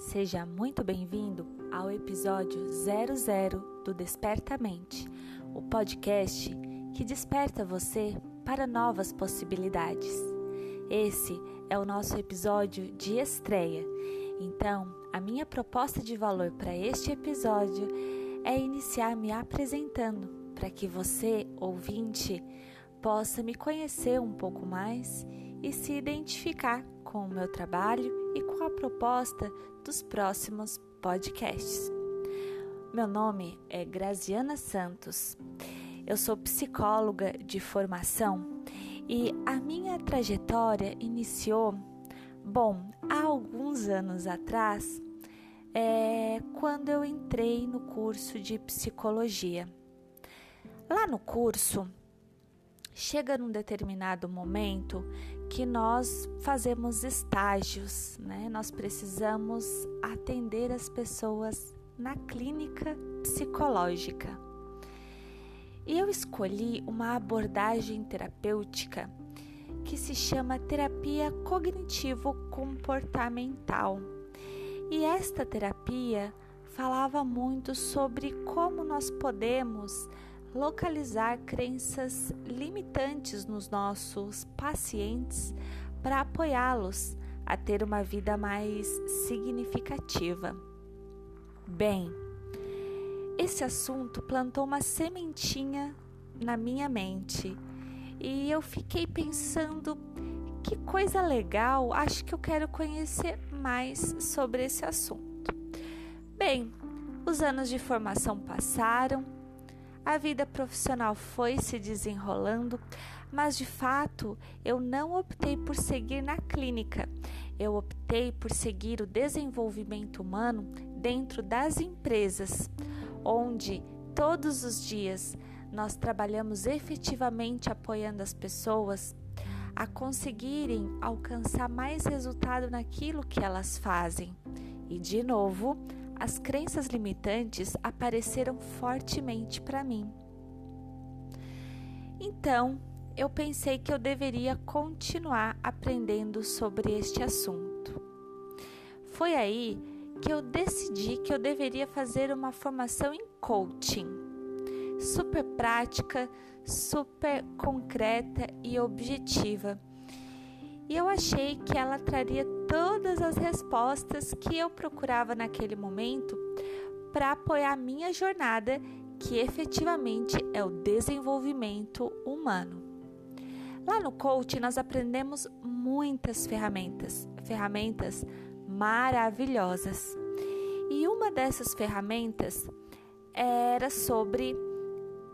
Seja muito bem-vindo ao episódio 00 do Despertamente, o podcast que desperta você para novas possibilidades. Esse é o nosso episódio de estreia, então a minha proposta de valor para este episódio é iniciar me apresentando para que você, ouvinte, possa me conhecer um pouco mais e se identificar com o meu trabalho e com a proposta dos próximos podcasts. Meu nome é Graziana Santos. Eu sou psicóloga de formação e a minha trajetória iniciou, bom, há alguns anos atrás, é, quando eu entrei no curso de psicologia. Lá no curso, chega num determinado momento que nós fazemos estágios, né? Nós precisamos atender as pessoas na clínica psicológica. E eu escolhi uma abordagem terapêutica que se chama terapia cognitivo-comportamental. E esta terapia falava muito sobre como nós podemos localizar crenças limitantes nos nossos pacientes para apoiá-los a ter uma vida mais significativa. Bem, esse assunto plantou uma sementinha na minha mente e eu fiquei pensando que coisa legal, acho que eu quero conhecer mais sobre esse assunto. Bem, os anos de formação passaram, a vida profissional foi se desenrolando, mas de fato eu não optei por seguir na clínica. Eu optei por seguir o desenvolvimento humano dentro das empresas, onde todos os dias nós trabalhamos efetivamente apoiando as pessoas a conseguirem alcançar mais resultado naquilo que elas fazem. E de novo, as crenças limitantes apareceram fortemente para mim. Então, eu pensei que eu deveria continuar aprendendo sobre este assunto. Foi aí que eu decidi que eu deveria fazer uma formação em coaching, super prática, super concreta e objetiva e eu achei que ela traria todas as respostas que eu procurava naquele momento para apoiar minha jornada, que efetivamente é o desenvolvimento humano. Lá no coach nós aprendemos muitas ferramentas, ferramentas maravilhosas. E uma dessas ferramentas era sobre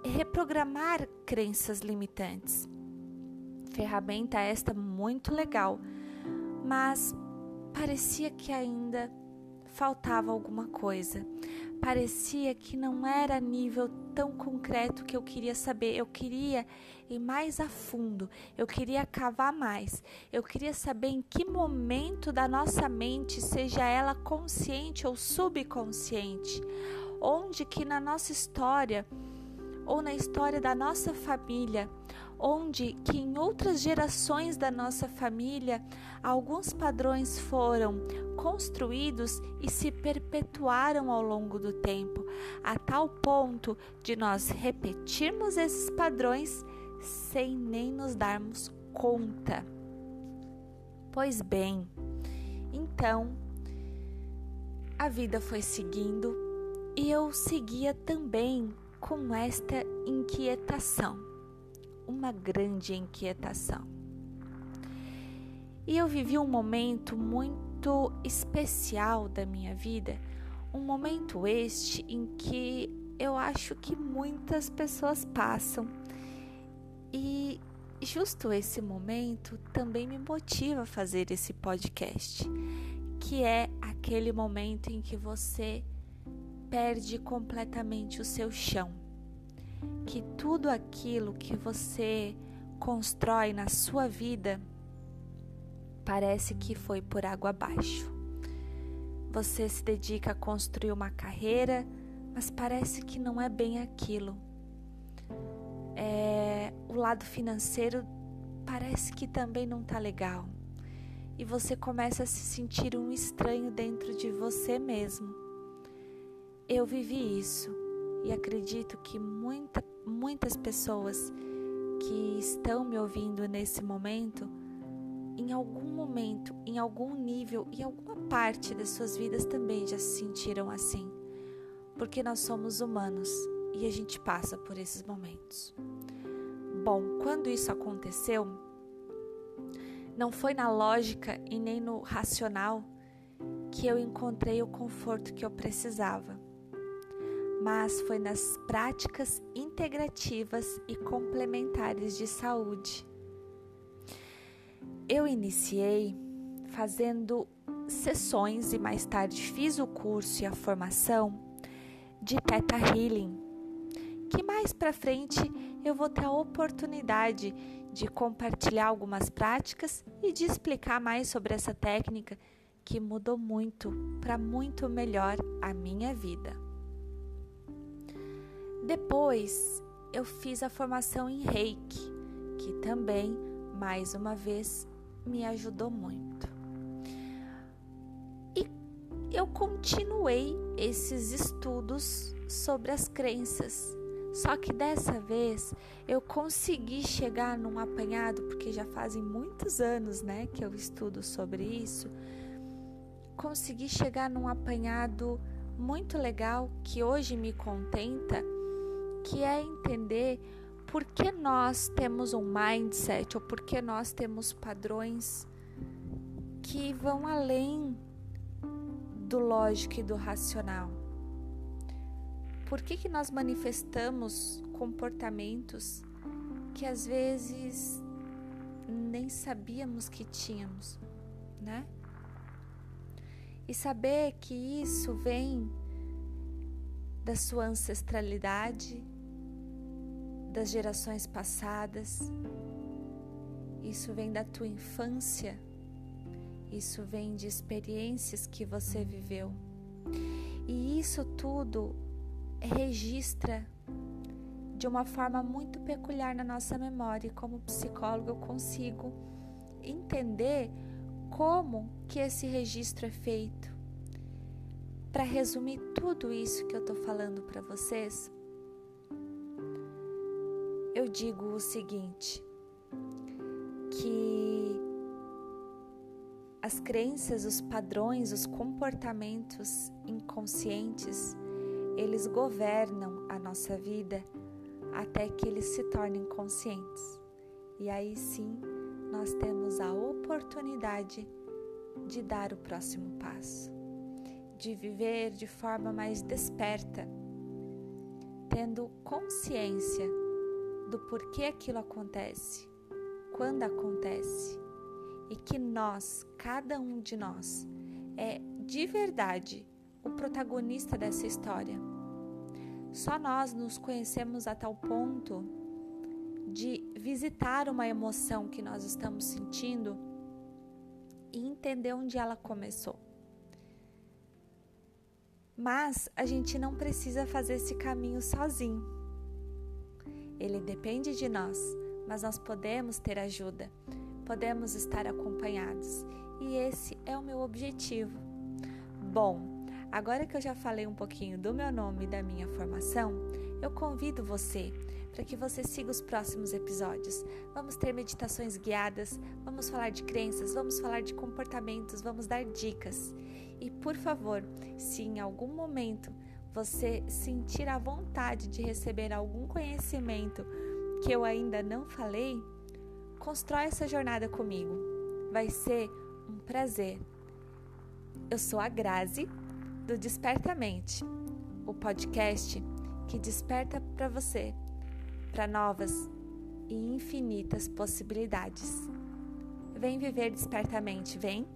reprogramar crenças limitantes ferramenta esta muito legal, mas parecia que ainda faltava alguma coisa. Parecia que não era nível tão concreto que eu queria saber. Eu queria ir mais a fundo, eu queria cavar mais. Eu queria saber em que momento da nossa mente, seja ela consciente ou subconsciente, onde que na nossa história ou na história da nossa família, onde que em outras gerações da nossa família alguns padrões foram construídos e se perpetuaram ao longo do tempo, a tal ponto de nós repetirmos esses padrões sem nem nos darmos conta. Pois bem, então a vida foi seguindo e eu seguia também com esta inquietação, uma grande inquietação. E eu vivi um momento muito especial da minha vida, um momento este em que eu acho que muitas pessoas passam. E justo esse momento também me motiva a fazer esse podcast, que é aquele momento em que você perde completamente o seu chão. Que tudo aquilo que você constrói na sua vida parece que foi por água abaixo. Você se dedica a construir uma carreira, mas parece que não é bem aquilo. É, o lado financeiro parece que também não está legal. e você começa a se sentir um estranho dentro de você mesmo. Eu vivi isso e acredito que muita, muitas pessoas que estão me ouvindo nesse momento, em algum momento, em algum nível, em alguma parte das suas vidas também já se sentiram assim, porque nós somos humanos e a gente passa por esses momentos. Bom, quando isso aconteceu, não foi na lógica e nem no racional que eu encontrei o conforto que eu precisava, mas foi nas práticas integrativas e complementares de saúde. Eu iniciei fazendo sessões e mais tarde fiz o curso e a formação de Theta Healing, que mais para frente eu vou ter a oportunidade de compartilhar algumas práticas e de explicar mais sobre essa técnica que mudou muito para muito melhor a minha vida. Depois eu fiz a formação em Reiki, que também, mais uma vez, me ajudou muito. E eu continuei esses estudos sobre as crenças só que dessa vez eu consegui chegar num apanhado, porque já fazem muitos anos, né, que eu estudo sobre isso. Consegui chegar num apanhado muito legal que hoje me contenta, que é entender por que nós temos um mindset ou por que nós temos padrões que vão além do lógico e do racional. Por que, que nós manifestamos comportamentos que às vezes nem sabíamos que tínhamos, né? E saber que isso vem da sua ancestralidade, das gerações passadas, isso vem da tua infância, isso vem de experiências que você viveu. E isso tudo registra de uma forma muito peculiar na nossa memória e como psicólogo eu consigo entender como que esse registro é feito. Para resumir tudo isso que eu estou falando para vocês, eu digo o seguinte, que as crenças, os padrões, os comportamentos inconscientes eles governam a nossa vida até que eles se tornem conscientes. E aí sim, nós temos a oportunidade de dar o próximo passo, de viver de forma mais desperta, tendo consciência do porquê aquilo acontece, quando acontece, e que nós, cada um de nós, é de verdade o protagonista dessa história. Só nós nos conhecemos a tal ponto de visitar uma emoção que nós estamos sentindo e entender onde ela começou. Mas a gente não precisa fazer esse caminho sozinho. Ele depende de nós, mas nós podemos ter ajuda, podemos estar acompanhados. E esse é o meu objetivo. Bom, Agora que eu já falei um pouquinho do meu nome e da minha formação, eu convido você para que você siga os próximos episódios. Vamos ter meditações guiadas, vamos falar de crenças, vamos falar de comportamentos, vamos dar dicas. E por favor, se em algum momento você sentir a vontade de receber algum conhecimento que eu ainda não falei, constrói essa jornada comigo. Vai ser um prazer. Eu sou a Grazi do Despertamente, o podcast que desperta para você para novas e infinitas possibilidades. Vem viver despertamente, vem?